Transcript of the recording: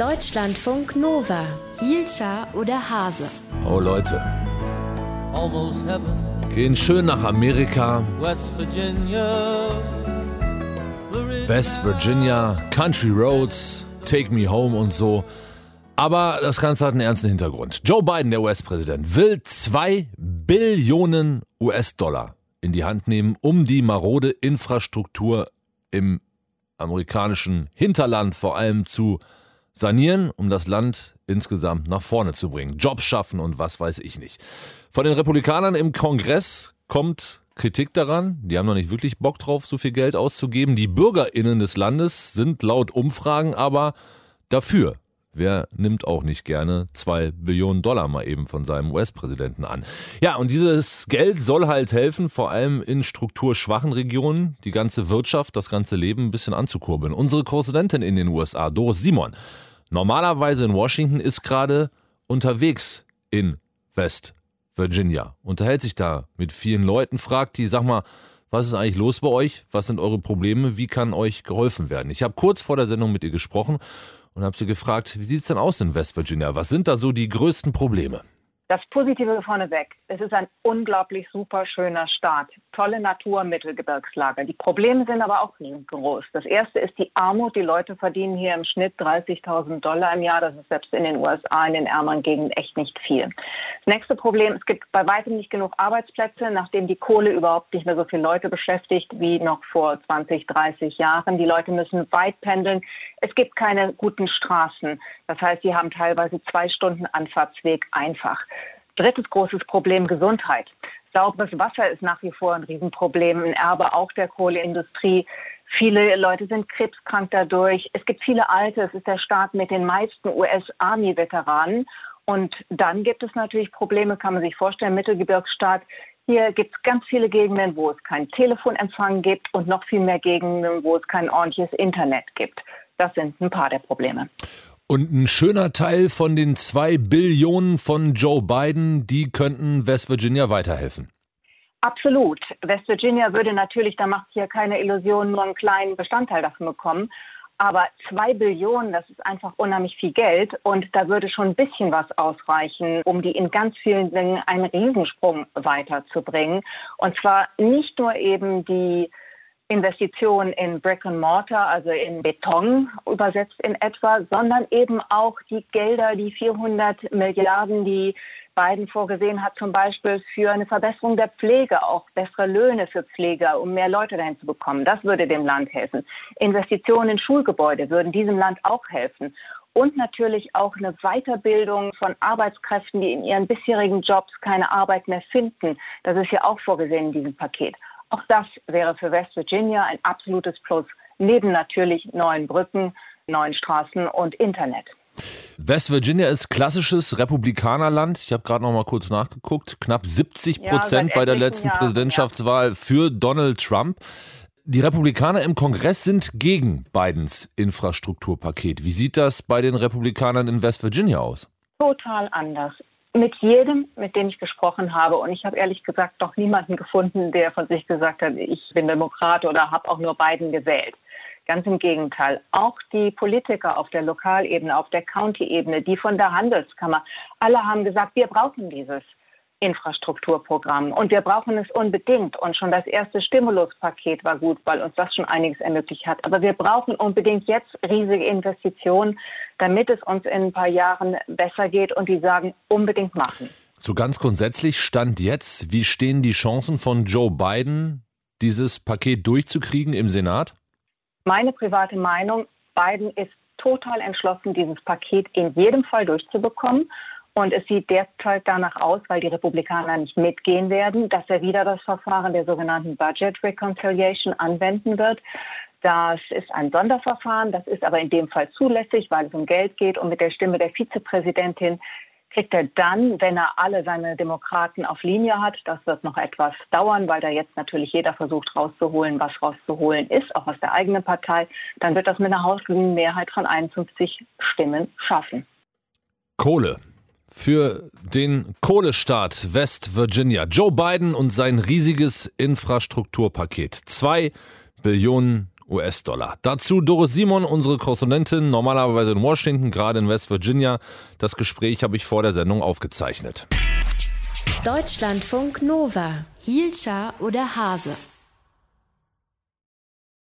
Deutschlandfunk Nova. Hielscher oder Hase. Oh Leute. Gehen schön nach Amerika. West Virginia. West Virginia, Country Roads, Take Me Home und so. Aber das Ganze hat einen ernsten Hintergrund. Joe Biden, der US-Präsident, will zwei Billionen US-Dollar in die Hand nehmen, um die marode Infrastruktur im amerikanischen Hinterland vor allem zu sanieren, um das Land insgesamt nach vorne zu bringen. Jobs schaffen und was weiß ich nicht. Von den Republikanern im Kongress kommt Kritik daran. Die haben noch nicht wirklich Bock drauf, so viel Geld auszugeben. Die BürgerInnen des Landes sind laut Umfragen aber dafür. Wer nimmt auch nicht gerne zwei Billionen Dollar mal eben von seinem US-Präsidenten an? Ja, und dieses Geld soll halt helfen, vor allem in strukturschwachen Regionen, die ganze Wirtschaft, das ganze Leben ein bisschen anzukurbeln. Unsere Korrespondentin in den USA, Doris Simon, normalerweise in Washington, ist gerade unterwegs in West Virginia, unterhält sich da mit vielen Leuten, fragt die, sag mal, was ist eigentlich los bei euch? Was sind eure Probleme? Wie kann euch geholfen werden? Ich habe kurz vor der Sendung mit ihr gesprochen und habe sie gefragt, wie sieht es denn aus in West Virginia? Was sind da so die größten Probleme? Das Positive vorneweg. Es ist ein unglaublich super schöner Staat. Tolle Natur, Mittelgebirgslage. Die Probleme sind aber auch riesengroß. Das erste ist die Armut. Die Leute verdienen hier im Schnitt 30.000 Dollar im Jahr. Das ist selbst in den USA, in den ärmeren Gegenden echt nicht viel. Das nächste Problem, es gibt bei weitem nicht genug Arbeitsplätze, nachdem die Kohle überhaupt nicht mehr so viele Leute beschäftigt wie noch vor 20, 30 Jahren. Die Leute müssen weit pendeln. Es gibt keine guten Straßen. Das heißt, sie haben teilweise zwei Stunden Anfahrtsweg einfach. Drittes großes Problem Gesundheit. Sauberes Wasser ist nach wie vor ein Riesenproblem, ein Erbe auch der Kohleindustrie. Viele Leute sind krebskrank dadurch. Es gibt viele Alte. Es ist der Staat mit den meisten US-Army-Veteranen. Und dann gibt es natürlich Probleme, kann man sich vorstellen, Mittelgebirgsstaat. Hier gibt es ganz viele Gegenden, wo es keinen Telefonempfang gibt und noch viel mehr Gegenden, wo es kein ordentliches Internet gibt. Das sind ein paar der Probleme. Und ein schöner Teil von den zwei Billionen von Joe Biden, die könnten West Virginia weiterhelfen. Absolut. West Virginia würde natürlich, da macht hier keine Illusion, nur einen kleinen Bestandteil davon bekommen. Aber zwei Billionen, das ist einfach unheimlich viel Geld. Und da würde schon ein bisschen was ausreichen, um die in ganz vielen Dingen einen Riesensprung weiterzubringen. Und zwar nicht nur eben die Investitionen in Brick and Mortar, also in Beton übersetzt in etwa, sondern eben auch die Gelder, die 400 Milliarden, die Biden vorgesehen hat, zum Beispiel für eine Verbesserung der Pflege, auch bessere Löhne für Pfleger, um mehr Leute dahin zu bekommen. Das würde dem Land helfen. Investitionen in Schulgebäude würden diesem Land auch helfen. Und natürlich auch eine Weiterbildung von Arbeitskräften, die in ihren bisherigen Jobs keine Arbeit mehr finden. Das ist ja auch vorgesehen in diesem Paket. Auch das wäre für West Virginia ein absolutes Plus, neben natürlich neuen Brücken, neuen Straßen und Internet. West Virginia ist klassisches Republikanerland. Ich habe gerade noch mal kurz nachgeguckt. Knapp 70 Prozent ja, bei der letzten Jahren, Präsidentschaftswahl ja. für Donald Trump. Die Republikaner im Kongress sind gegen Bidens Infrastrukturpaket. Wie sieht das bei den Republikanern in West Virginia aus? Total anders mit jedem, mit dem ich gesprochen habe, und ich habe ehrlich gesagt noch niemanden gefunden, der von sich gesagt hat, ich bin Demokrat oder habe auch nur beiden gewählt. Ganz im Gegenteil. Auch die Politiker auf der Lokalebene, auf der County-Ebene, die von der Handelskammer, alle haben gesagt, wir brauchen dieses. Infrastrukturprogramm. Und wir brauchen es unbedingt. Und schon das erste Stimuluspaket war gut, weil uns das schon einiges ermöglicht hat. Aber wir brauchen unbedingt jetzt riesige Investitionen, damit es uns in ein paar Jahren besser geht. Und die sagen, unbedingt machen. So ganz grundsätzlich stand jetzt, wie stehen die Chancen von Joe Biden, dieses Paket durchzukriegen im Senat? Meine private Meinung, Biden ist total entschlossen, dieses Paket in jedem Fall durchzubekommen. Und es sieht derzeit danach aus, weil die Republikaner nicht mitgehen werden, dass er wieder das Verfahren der sogenannten Budget Reconciliation anwenden wird. Das ist ein Sonderverfahren, das ist aber in dem Fall zulässig, weil es um Geld geht. Und mit der Stimme der Vizepräsidentin kriegt er dann, wenn er alle seine Demokraten auf Linie hat, das wird noch etwas dauern, weil da jetzt natürlich jeder versucht rauszuholen, was rauszuholen ist, auch aus der eigenen Partei, dann wird das mit einer hausgegen Mehrheit von 51 Stimmen schaffen. Kohle für den Kohlestaat West Virginia. Joe Biden und sein riesiges Infrastrukturpaket. Zwei Billionen US-Dollar. Dazu Doris Simon, unsere Korrespondentin, normalerweise in Washington, gerade in West Virginia. Das Gespräch habe ich vor der Sendung aufgezeichnet. Deutschlandfunk Nova. Hielscher oder Hase?